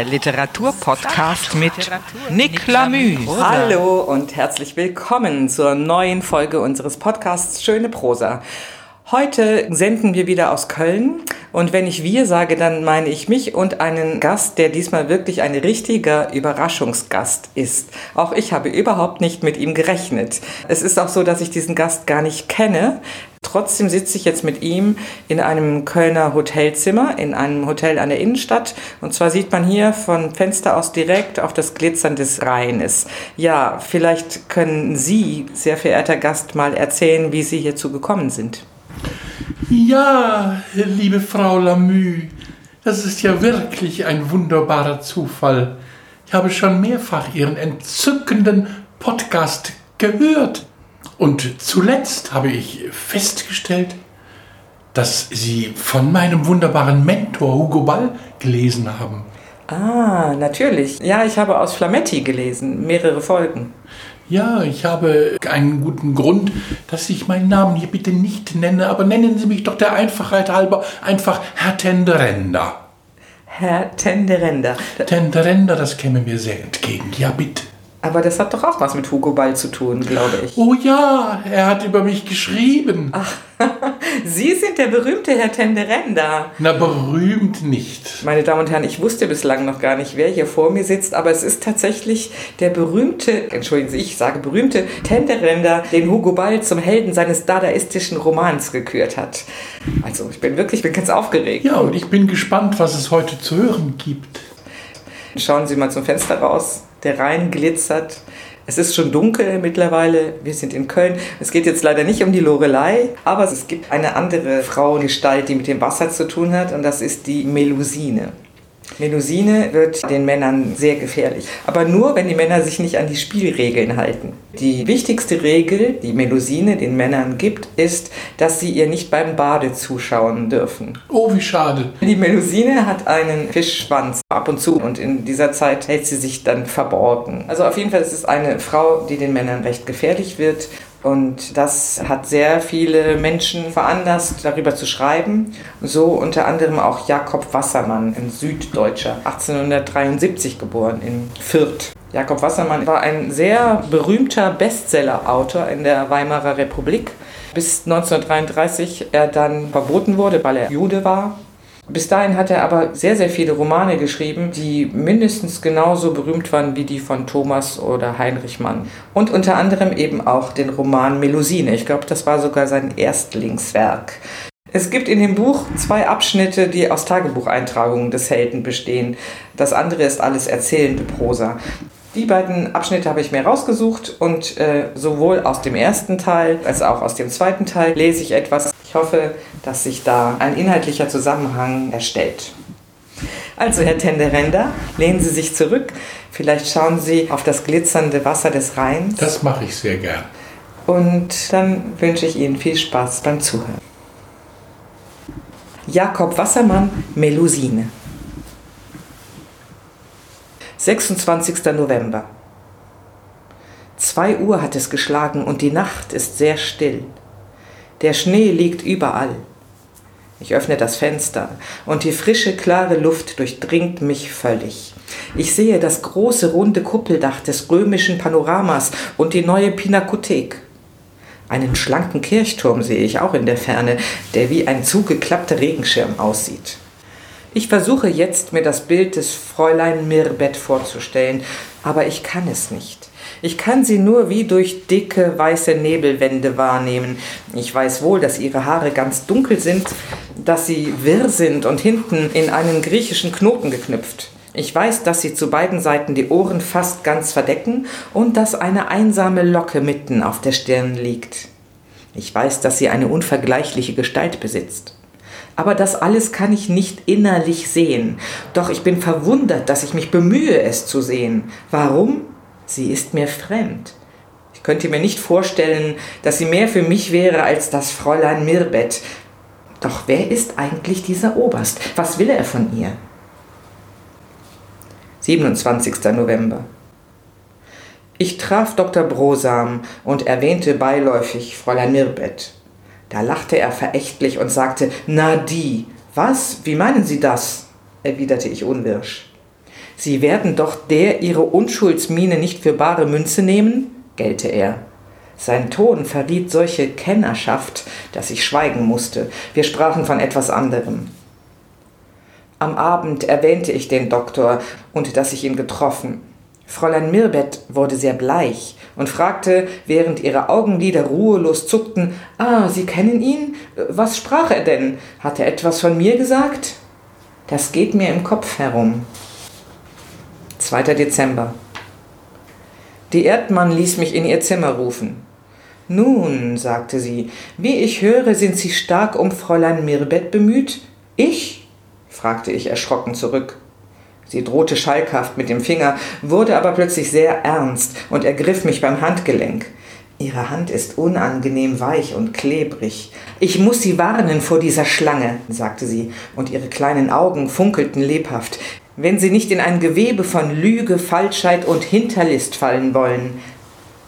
Der Literaturpodcast mit Nick Lamü. Hallo und herzlich willkommen zur neuen Folge unseres Podcasts Schöne Prosa. Heute senden wir wieder aus Köln und wenn ich wir sage, dann meine ich mich und einen Gast, der diesmal wirklich ein richtiger Überraschungsgast ist. Auch ich habe überhaupt nicht mit ihm gerechnet. Es ist auch so, dass ich diesen Gast gar nicht kenne. Trotzdem sitze ich jetzt mit ihm in einem Kölner Hotelzimmer, in einem Hotel an der Innenstadt. Und zwar sieht man hier von Fenster aus direkt auf das Glitzern des Rheines. Ja, vielleicht können Sie, sehr verehrter Gast, mal erzählen, wie Sie hierzu gekommen sind. Ja, liebe Frau Lamü, das ist ja wirklich ein wunderbarer Zufall. Ich habe schon mehrfach Ihren entzückenden Podcast gehört. Und zuletzt habe ich festgestellt, dass Sie von meinem wunderbaren Mentor Hugo Ball gelesen haben. Ah, natürlich. Ja, ich habe aus Flametti gelesen, mehrere Folgen. Ja, ich habe einen guten Grund, dass ich meinen Namen hier bitte nicht nenne, aber nennen Sie mich doch der Einfachheit halber einfach Herr Tenderender. Herr Tenderender. Tenderender, das käme mir sehr entgegen. Ja, bitte. Aber das hat doch auch was mit Hugo Ball zu tun, glaube ich. Oh ja, er hat über mich geschrieben. Ach, Sie sind der berühmte Herr Tenderenda. Na, berühmt nicht. Meine Damen und Herren, ich wusste bislang noch gar nicht, wer hier vor mir sitzt, aber es ist tatsächlich der berühmte, entschuldigen Sie, ich sage berühmte Tenderenda, den Hugo Ball zum Helden seines dadaistischen Romans gekürt hat. Also, ich bin wirklich, ich bin ganz aufgeregt. Ja, und ich bin gespannt, was es heute zu hören gibt. Schauen Sie mal zum Fenster raus. Der Rhein glitzert. Es ist schon dunkel mittlerweile. Wir sind in Köln. Es geht jetzt leider nicht um die Lorelei, aber es gibt eine andere Frauengestalt, die mit dem Wasser zu tun hat, und das ist die Melusine. Melusine wird den Männern sehr gefährlich. Aber nur, wenn die Männer sich nicht an die Spielregeln halten. Die wichtigste Regel, die Melusine den Männern gibt, ist, dass sie ihr nicht beim Bade zuschauen dürfen. Oh, wie schade. Die Melusine hat einen Fischschwanz ab und zu und in dieser Zeit hält sie sich dann verborgen. Also auf jeden Fall ist es eine Frau, die den Männern recht gefährlich wird und das hat sehr viele Menschen veranlasst, darüber zu schreiben. So unter anderem auch Jakob Wassermann, ein Süddeutscher, 1873 geboren in Fürth. Jakob Wassermann war ein sehr berühmter Bestseller-Autor in der Weimarer Republik, bis 1933 er dann verboten wurde, weil er Jude war bis dahin hat er aber sehr, sehr viele Romane geschrieben, die mindestens genauso berühmt waren wie die von Thomas oder Heinrich Mann. Und unter anderem eben auch den Roman Melusine. Ich glaube, das war sogar sein Erstlingswerk. Es gibt in dem Buch zwei Abschnitte, die aus Tagebucheintragungen des Helden bestehen. Das andere ist alles erzählende Prosa. Die beiden Abschnitte habe ich mir rausgesucht und äh, sowohl aus dem ersten Teil als auch aus dem zweiten Teil lese ich etwas. Ich hoffe, dass sich da ein inhaltlicher Zusammenhang erstellt. Also, Herr Tenderender, lehnen Sie sich zurück. Vielleicht schauen Sie auf das glitzernde Wasser des Rheins. Das mache ich sehr gern. Und dann wünsche ich Ihnen viel Spaß beim Zuhören. Jakob Wassermann, Melusine. 26. November. Zwei Uhr hat es geschlagen und die Nacht ist sehr still. Der Schnee liegt überall. Ich öffne das Fenster und die frische, klare Luft durchdringt mich völlig. Ich sehe das große, runde Kuppeldach des römischen Panoramas und die neue Pinakothek. Einen schlanken Kirchturm sehe ich auch in der Ferne, der wie ein zugeklappter Regenschirm aussieht. Ich versuche jetzt, mir das Bild des Fräulein Mirbett vorzustellen, aber ich kann es nicht. Ich kann sie nur wie durch dicke weiße Nebelwände wahrnehmen. Ich weiß wohl, dass ihre Haare ganz dunkel sind, dass sie wirr sind und hinten in einen griechischen Knoten geknüpft. Ich weiß, dass sie zu beiden Seiten die Ohren fast ganz verdecken und dass eine einsame Locke mitten auf der Stirn liegt. Ich weiß, dass sie eine unvergleichliche Gestalt besitzt aber das alles kann ich nicht innerlich sehen. Doch ich bin verwundert, dass ich mich bemühe, es zu sehen. Warum? Sie ist mir fremd. Ich könnte mir nicht vorstellen, dass sie mehr für mich wäre als das Fräulein Mirbet. Doch wer ist eigentlich dieser Oberst? Was will er von ihr? 27. November. Ich traf Dr. Brosam und erwähnte beiläufig Fräulein Mirbet. Da lachte er verächtlich und sagte, na die, was, wie meinen Sie das? erwiderte ich unwirsch. Sie werden doch der Ihre Unschuldsmiene nicht für bare Münze nehmen? gellte er. Sein Ton verriet solche Kennerschaft, dass ich schweigen musste. Wir sprachen von etwas anderem. Am Abend erwähnte ich den Doktor und dass ich ihn getroffen. Fräulein Mirbet wurde sehr bleich und fragte, während ihre Augenlider ruhelos zuckten, Ah, Sie kennen ihn? Was sprach er denn? Hat er etwas von mir gesagt? Das geht mir im Kopf herum. 2. Dezember. Die Erdmann ließ mich in ihr Zimmer rufen. Nun, sagte sie, wie ich höre, sind Sie stark um Fräulein Mirbet bemüht? Ich? fragte ich erschrocken zurück. Sie drohte schalkhaft mit dem Finger, wurde aber plötzlich sehr ernst und ergriff mich beim Handgelenk. Ihre Hand ist unangenehm weich und klebrig. Ich muss Sie warnen vor dieser Schlange, sagte sie, und ihre kleinen Augen funkelten lebhaft. Wenn Sie nicht in ein Gewebe von Lüge, Falschheit und Hinterlist fallen wollen.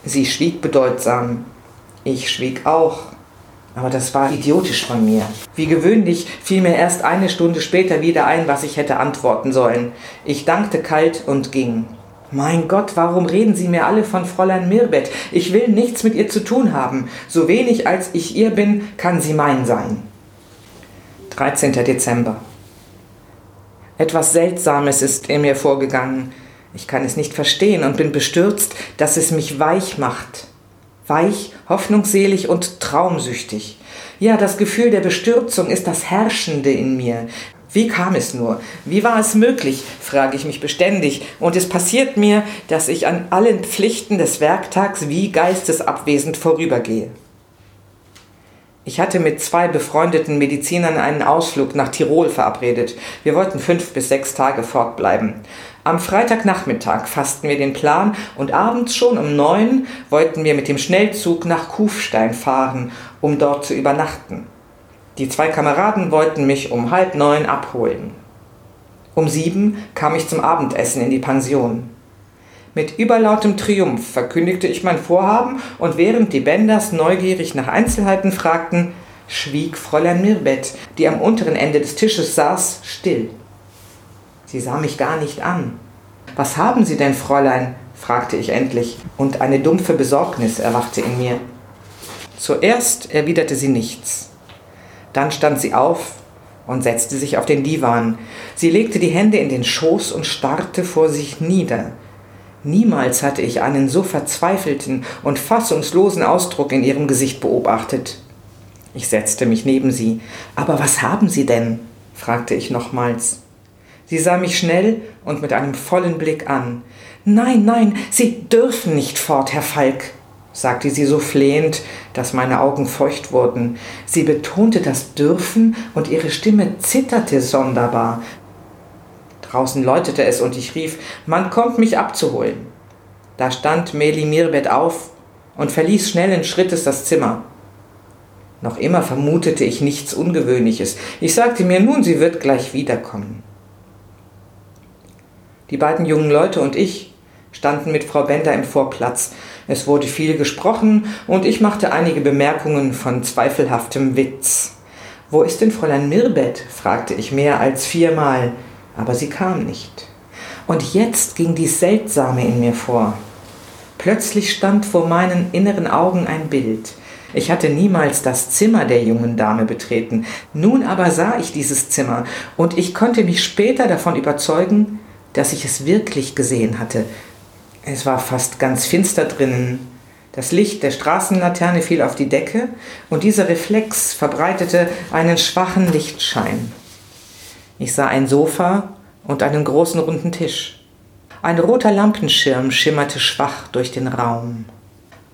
Sie schwieg bedeutsam. Ich schwieg auch. Aber das war idiotisch von mir. Wie gewöhnlich fiel mir erst eine Stunde später wieder ein, was ich hätte antworten sollen. Ich dankte kalt und ging. Mein Gott, warum reden Sie mir alle von Fräulein Mirbet? Ich will nichts mit ihr zu tun haben. So wenig als ich ihr bin, kann sie mein sein. 13. Dezember. Etwas Seltsames ist in mir vorgegangen. Ich kann es nicht verstehen und bin bestürzt, dass es mich weich macht weich, hoffnungsselig und traumsüchtig. Ja, das Gefühl der Bestürzung ist das Herrschende in mir. Wie kam es nur? Wie war es möglich? frage ich mich beständig. Und es passiert mir, dass ich an allen Pflichten des Werktags wie geistesabwesend vorübergehe. Ich hatte mit zwei befreundeten Medizinern einen Ausflug nach Tirol verabredet. Wir wollten fünf bis sechs Tage fortbleiben. Am Freitagnachmittag fassten wir den Plan und abends schon um neun wollten wir mit dem Schnellzug nach Kufstein fahren, um dort zu übernachten. Die zwei Kameraden wollten mich um halb neun abholen. Um sieben kam ich zum Abendessen in die Pension. Mit überlautem Triumph verkündigte ich mein Vorhaben und während die Benders neugierig nach Einzelheiten fragten, schwieg Fräulein Mirbet, die am unteren Ende des Tisches saß, still. Sie sah mich gar nicht an. Was haben Sie denn, Fräulein? fragte ich endlich, und eine dumpfe Besorgnis erwachte in mir. Zuerst erwiderte sie nichts. Dann stand sie auf und setzte sich auf den Divan. Sie legte die Hände in den Schoß und starrte vor sich nieder. Niemals hatte ich einen so verzweifelten und fassungslosen Ausdruck in ihrem Gesicht beobachtet. Ich setzte mich neben sie. Aber was haben Sie denn? fragte ich nochmals. Sie sah mich schnell und mit einem vollen Blick an. Nein, nein, Sie dürfen nicht fort, Herr Falk, sagte sie so flehend, dass meine Augen feucht wurden. Sie betonte das Dürfen und ihre Stimme zitterte sonderbar. Draußen läutete es und ich rief, man kommt mich abzuholen. Da stand Meli Mirbet auf und verließ schnellen Schrittes das Zimmer. Noch immer vermutete ich nichts Ungewöhnliches. Ich sagte mir nun, sie wird gleich wiederkommen. Die beiden jungen Leute und ich standen mit Frau Bender im Vorplatz. Es wurde viel gesprochen und ich machte einige Bemerkungen von zweifelhaftem Witz. Wo ist denn Fräulein Mirbet? fragte ich mehr als viermal, aber sie kam nicht. Und jetzt ging dies Seltsame in mir vor. Plötzlich stand vor meinen inneren Augen ein Bild. Ich hatte niemals das Zimmer der jungen Dame betreten. Nun aber sah ich dieses Zimmer, und ich konnte mich später davon überzeugen, dass ich es wirklich gesehen hatte. Es war fast ganz finster drinnen. Das Licht der Straßenlaterne fiel auf die Decke und dieser Reflex verbreitete einen schwachen Lichtschein. Ich sah ein Sofa und einen großen runden Tisch. Ein roter Lampenschirm schimmerte schwach durch den Raum.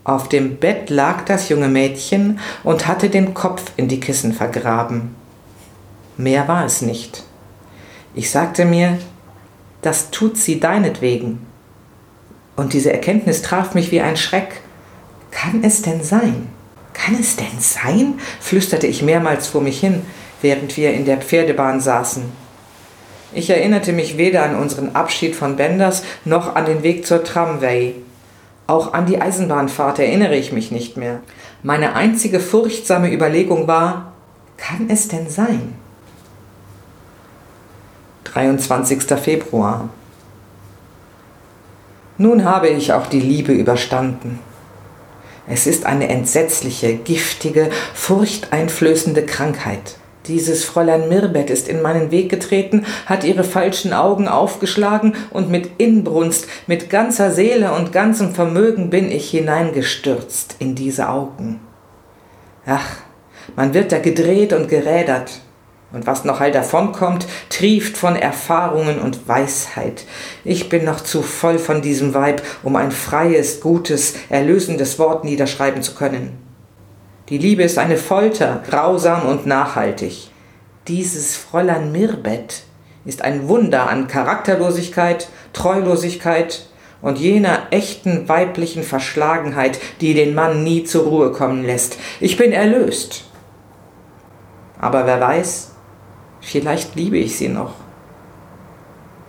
Auf dem Bett lag das junge Mädchen und hatte den Kopf in die Kissen vergraben. Mehr war es nicht. Ich sagte mir, das tut sie deinetwegen. Und diese Erkenntnis traf mich wie ein Schreck. Kann es denn sein? Kann es denn sein? flüsterte ich mehrmals vor mich hin, während wir in der Pferdebahn saßen. Ich erinnerte mich weder an unseren Abschied von Benders noch an den Weg zur Tramway. Auch an die Eisenbahnfahrt erinnere ich mich nicht mehr. Meine einzige furchtsame Überlegung war, kann es denn sein? 23. Februar. Nun habe ich auch die Liebe überstanden. Es ist eine entsetzliche, giftige, furchteinflößende Krankheit. Dieses Fräulein Mirbet ist in meinen Weg getreten, hat ihre falschen Augen aufgeschlagen und mit Inbrunst, mit ganzer Seele und ganzem Vermögen bin ich hineingestürzt in diese Augen. Ach, man wird da gedreht und gerädert. Und was noch all davonkommt, trieft von Erfahrungen und Weisheit. Ich bin noch zu voll von diesem Weib, um ein freies, gutes, erlösendes Wort niederschreiben zu können. Die Liebe ist eine Folter, grausam und nachhaltig. Dieses Fräulein Mirbet ist ein Wunder an Charakterlosigkeit, Treulosigkeit und jener echten weiblichen Verschlagenheit, die den Mann nie zur Ruhe kommen lässt. Ich bin erlöst. Aber wer weiß, Vielleicht liebe ich sie noch.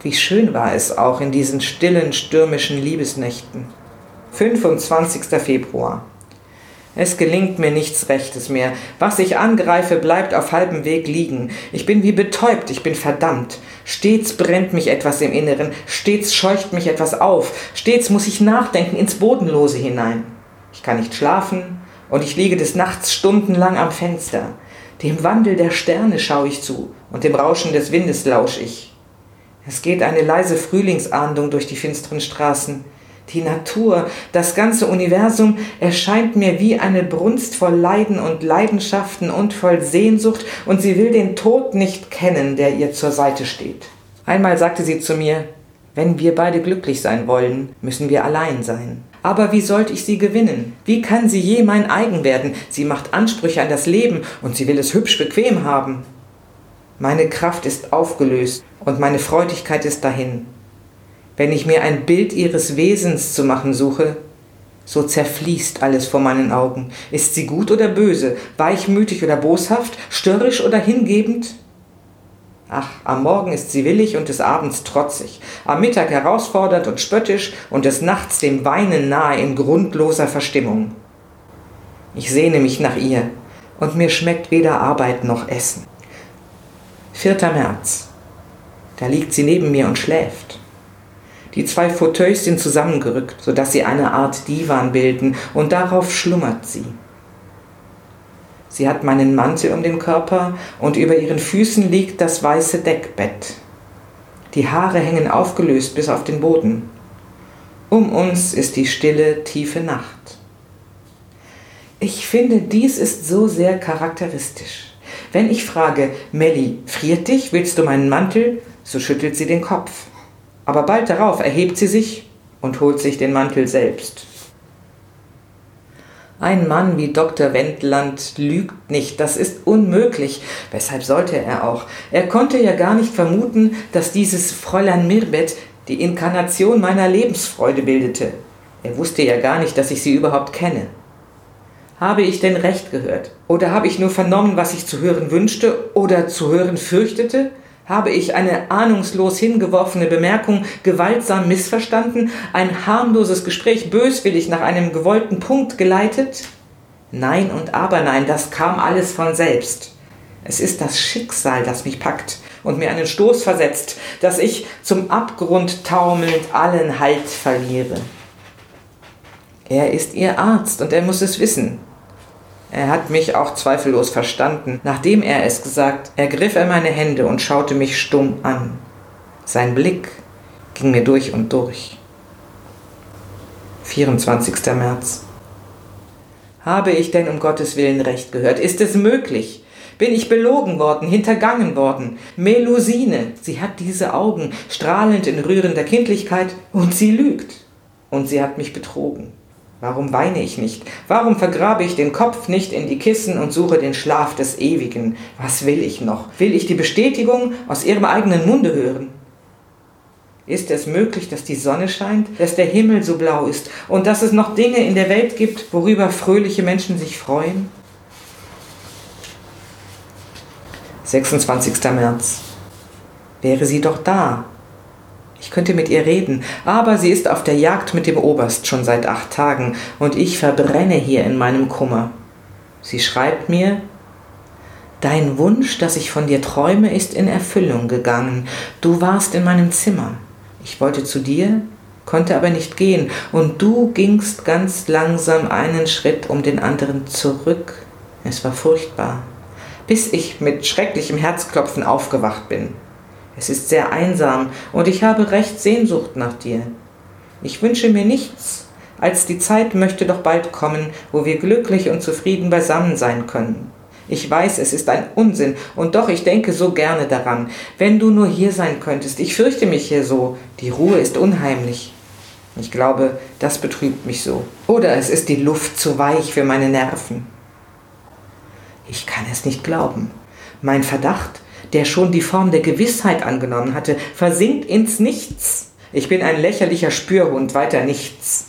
Wie schön war es auch in diesen stillen, stürmischen Liebesnächten. 25. Februar. Es gelingt mir nichts Rechtes mehr. Was ich angreife, bleibt auf halbem Weg liegen. Ich bin wie betäubt, ich bin verdammt. Stets brennt mich etwas im Inneren, stets scheucht mich etwas auf, stets muss ich nachdenken ins Bodenlose hinein. Ich kann nicht schlafen und ich liege des Nachts stundenlang am Fenster. Dem Wandel der Sterne schaue ich zu und dem Rauschen des Windes lausch ich. Es geht eine leise Frühlingsahndung durch die finsteren Straßen. Die Natur, das ganze Universum erscheint mir wie eine Brunst voll Leiden und Leidenschaften und voll Sehnsucht, und sie will den Tod nicht kennen, der ihr zur Seite steht. Einmal sagte sie zu mir, wenn wir beide glücklich sein wollen, müssen wir allein sein. Aber wie sollte ich sie gewinnen? Wie kann sie je mein eigen werden? Sie macht Ansprüche an das Leben und sie will es hübsch bequem haben. Meine Kraft ist aufgelöst und meine Freudigkeit ist dahin. Wenn ich mir ein Bild ihres Wesens zu machen suche, so zerfließt alles vor meinen Augen. Ist sie gut oder böse, weichmütig oder boshaft, störrisch oder hingebend? Ach, am Morgen ist sie willig und des Abends trotzig, am Mittag herausfordernd und spöttisch und des Nachts dem Weinen nahe in grundloser Verstimmung. Ich sehne mich nach ihr, und mir schmeckt weder Arbeit noch Essen. 4. März. Da liegt sie neben mir und schläft. Die zwei Fauteuils sind zusammengerückt, so dass sie eine Art Divan bilden, und darauf schlummert sie. Sie hat meinen Mantel um den Körper und über ihren Füßen liegt das weiße Deckbett. Die Haare hängen aufgelöst bis auf den Boden. Um uns ist die stille, tiefe Nacht. Ich finde, dies ist so sehr charakteristisch. Wenn ich frage, Melli, friert dich, willst du meinen Mantel? So schüttelt sie den Kopf. Aber bald darauf erhebt sie sich und holt sich den Mantel selbst. Ein Mann wie Dr. Wendland lügt nicht, das ist unmöglich. Weshalb sollte er auch? Er konnte ja gar nicht vermuten, dass dieses Fräulein Mirbet die Inkarnation meiner Lebensfreude bildete. Er wusste ja gar nicht, dass ich sie überhaupt kenne. Habe ich denn recht gehört? Oder habe ich nur vernommen, was ich zu hören wünschte oder zu hören fürchtete? Habe ich eine ahnungslos hingeworfene Bemerkung gewaltsam missverstanden, ein harmloses Gespräch böswillig nach einem gewollten Punkt geleitet? Nein und aber nein, das kam alles von selbst. Es ist das Schicksal, das mich packt und mir einen Stoß versetzt, dass ich zum Abgrund taumelnd allen Halt verliere. Er ist ihr Arzt und er muss es wissen. Er hat mich auch zweifellos verstanden. Nachdem er es gesagt, ergriff er meine Hände und schaute mich stumm an. Sein Blick ging mir durch und durch. 24. März. Habe ich denn um Gottes Willen recht gehört? Ist es möglich? Bin ich belogen worden, hintergangen worden? Melusine, sie hat diese Augen, strahlend in rührender Kindlichkeit, und sie lügt. Und sie hat mich betrogen. Warum weine ich nicht? Warum vergrabe ich den Kopf nicht in die Kissen und suche den Schlaf des Ewigen? Was will ich noch? Will ich die Bestätigung aus ihrem eigenen Munde hören? Ist es möglich, dass die Sonne scheint, dass der Himmel so blau ist und dass es noch Dinge in der Welt gibt, worüber fröhliche Menschen sich freuen? 26. März. Wäre sie doch da, ich könnte mit ihr reden, aber sie ist auf der Jagd mit dem Oberst schon seit acht Tagen und ich verbrenne hier in meinem Kummer. Sie schreibt mir, Dein Wunsch, dass ich von dir träume, ist in Erfüllung gegangen. Du warst in meinem Zimmer. Ich wollte zu dir, konnte aber nicht gehen, und du gingst ganz langsam einen Schritt um den anderen zurück. Es war furchtbar, bis ich mit schrecklichem Herzklopfen aufgewacht bin. Es ist sehr einsam, und ich habe recht Sehnsucht nach dir. Ich wünsche mir nichts, als die Zeit möchte doch bald kommen, wo wir glücklich und zufrieden beisammen sein können. Ich weiß, es ist ein Unsinn, und doch ich denke so gerne daran. Wenn du nur hier sein könntest, ich fürchte mich hier so, die Ruhe ist unheimlich. Ich glaube, das betrübt mich so. Oder es ist die Luft zu weich für meine Nerven. Ich kann es nicht glauben. Mein Verdacht, der schon die Form der Gewissheit angenommen hatte, versinkt ins Nichts. Ich bin ein lächerlicher Spürhund, weiter nichts.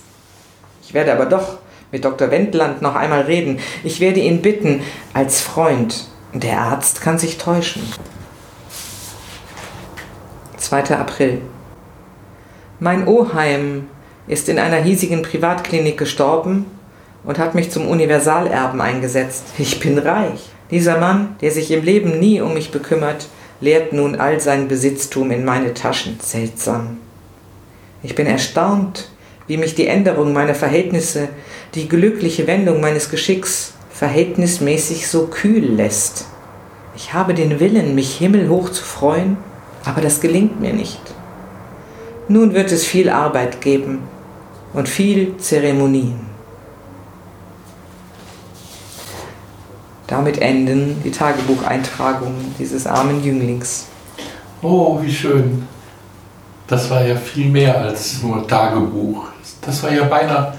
Ich werde aber doch mit Dr. Wendland noch einmal reden. Ich werde ihn bitten, als Freund. Der Arzt kann sich täuschen. 2. April. Mein Oheim ist in einer hiesigen Privatklinik gestorben und hat mich zum Universalerben eingesetzt. Ich bin reich. Dieser Mann, der sich im Leben nie um mich bekümmert, leert nun all sein Besitztum in meine Taschen. Seltsam. Ich bin erstaunt, wie mich die Änderung meiner Verhältnisse, die glückliche Wendung meines Geschicks verhältnismäßig so kühl lässt. Ich habe den Willen, mich himmelhoch zu freuen, aber das gelingt mir nicht. Nun wird es viel Arbeit geben und viel Zeremonien. Damit enden die Tagebucheintragungen dieses armen Jünglings. Oh, wie schön. Das war ja viel mehr als nur Tagebuch. Das war ja beinahe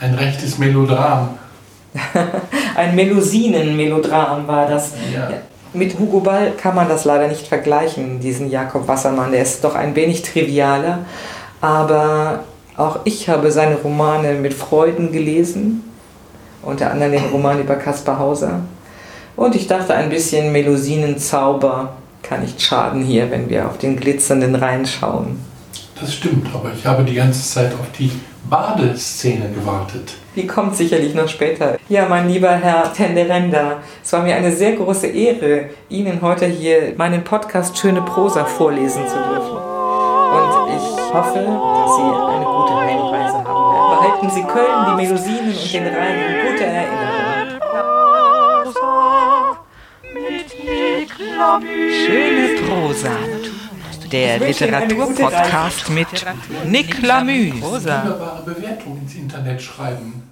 ein rechtes Melodram. ein Melusinen-Melodram war das. Ja. Mit Hugo Ball kann man das leider nicht vergleichen, diesen Jakob Wassermann. Der ist doch ein wenig trivialer, aber auch ich habe seine Romane mit Freuden gelesen, unter anderem den Roman über Caspar Hauser. Und ich dachte, ein bisschen Melusinen-Zauber kann nicht schaden hier, wenn wir auf den glitzernden Rhein schauen. Das stimmt, aber ich habe die ganze Zeit auf die Badeszene gewartet. Die kommt sicherlich noch später. Ja, mein lieber Herr Tenderenda, es war mir eine sehr große Ehre, Ihnen heute hier meinen Podcast Schöne Prosa vorlesen zu dürfen. Und ich hoffe, dass Sie eine gute Behalten Sie Köln, die Melusinen und den Rhein in guter Erinnerung. Schöne Prosa. Der Literaturpodcast mit Nick Lamü. Wunderbare Bewertung ins Internet schreiben.